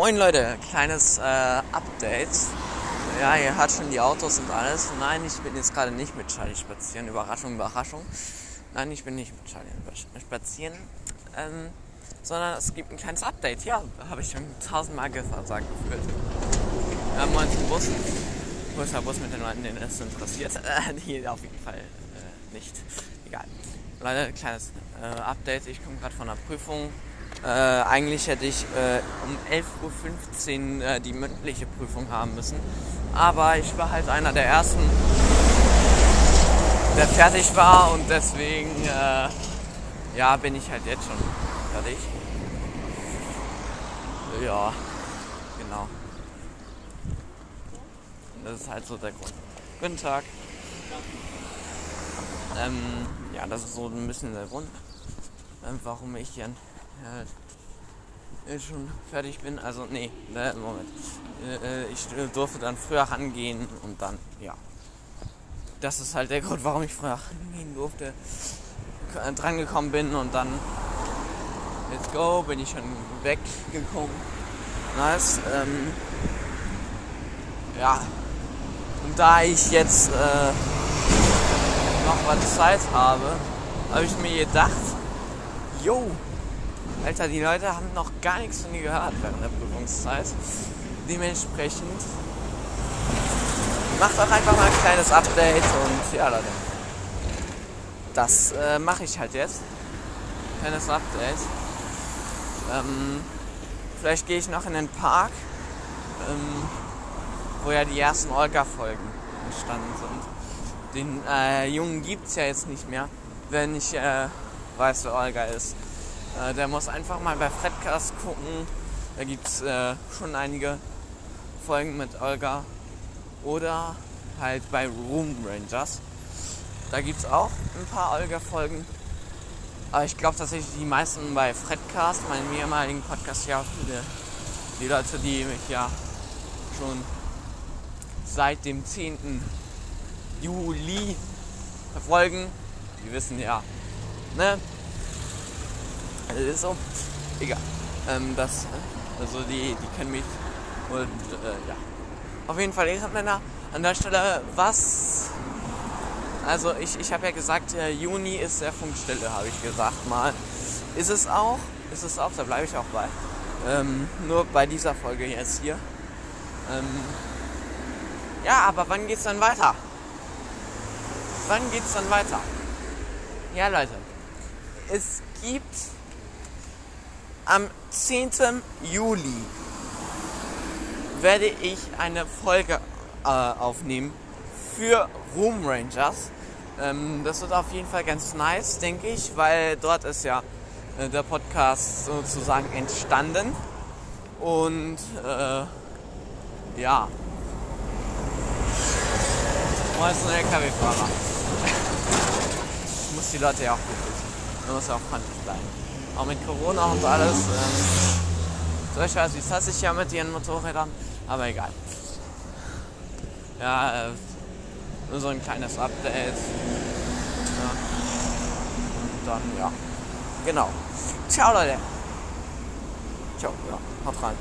Moin Leute, kleines äh, Update. Ja, ihr hört schon die Autos und alles. Nein, ich bin jetzt gerade nicht mit Charlie spazieren. Überraschung, Überraschung. Nein, ich bin nicht mit Charlie spazieren. Ähm, sondern es gibt ein kleines Update. Ja, habe ich schon tausendmal gesagt gefühlt. Wir haben einen Bus. Wo ist der Bus mit den Leuten, denen es interessiert? Äh, auf jeden Fall äh, nicht. Egal. Leute, kleines äh, Update. Ich komme gerade von der Prüfung äh, eigentlich hätte ich äh, um 11.15 Uhr äh, die mündliche Prüfung haben müssen. Aber ich war halt einer der ersten, der fertig war und deswegen äh, ja, bin ich halt jetzt schon fertig. Ja, genau. Das ist halt so der Grund. Guten Tag. Ähm, ja, das ist so ein bisschen der Grund, warum ich hier ja, schon fertig bin. Also, nee, ne, Moment. Äh, ich durfte dann früher rangehen und dann, ja. Das ist halt der Grund, warum ich früher rangehen durfte. Drangekommen bin und dann, let's go, bin ich schon weggekommen. Nice. Ähm, ja. Und da ich jetzt äh, noch was Zeit habe, habe ich mir gedacht, yo, Alter, die Leute haben noch gar nichts von dir gehört während der Prüfungszeit. Dementsprechend macht auch einfach mal ein kleines Update und ja, Leute. Das äh, mache ich halt jetzt. Kleines Update. Ähm, vielleicht gehe ich noch in den Park, ähm, wo ja die ersten Olga-Folgen entstanden sind. Den äh, Jungen gibt es ja jetzt nicht mehr, wenn ich äh, weiß, wer Olga ist. Äh, der muss einfach mal bei Fredcast gucken. Da gibt es äh, schon einige Folgen mit Olga. Oder halt bei Room Rangers. Da gibt es auch ein paar Olga-Folgen. Aber ich glaube tatsächlich die meisten bei Fredcast, meinem ehemaligen Podcast, ja, die, die Leute, die mich ja schon seit dem 10. Juli verfolgen, die wissen ja, ne, also ist so, egal. Ähm, das, also die, die kennen mich und äh, ja. Auf jeden Fall Ehrenmänner. An der Stelle, was. Also ich, ich habe ja gesagt, äh, Juni ist der Funkstille, habe ich gesagt mal. Ist es auch, ist es auch, da bleibe ich auch bei. Ähm, nur bei dieser Folge jetzt hier. Ähm, ja, aber wann geht's dann weiter? Wann geht's dann weiter? Ja, Leute. Es gibt am 10. Juli werde ich eine Folge äh, aufnehmen für Room Rangers. Ähm, das wird auf jeden Fall ganz nice, denke ich, weil dort ist ja äh, der Podcast sozusagen entstanden. Und äh, ja. Wo ist ein LKW-Fahrer? ich muss die Leute ja auch begrüßen. Man muss ja auch freundlich bleiben auch mit Corona und alles. Ähm, so ich weiß, wie es hasse ich ja mit ihren Motorrädern, aber egal. Ja, äh, nur so ein kleines Update. Ja. Und dann, ja. Genau. Ciao, Leute. Ciao, ja. Haut rein.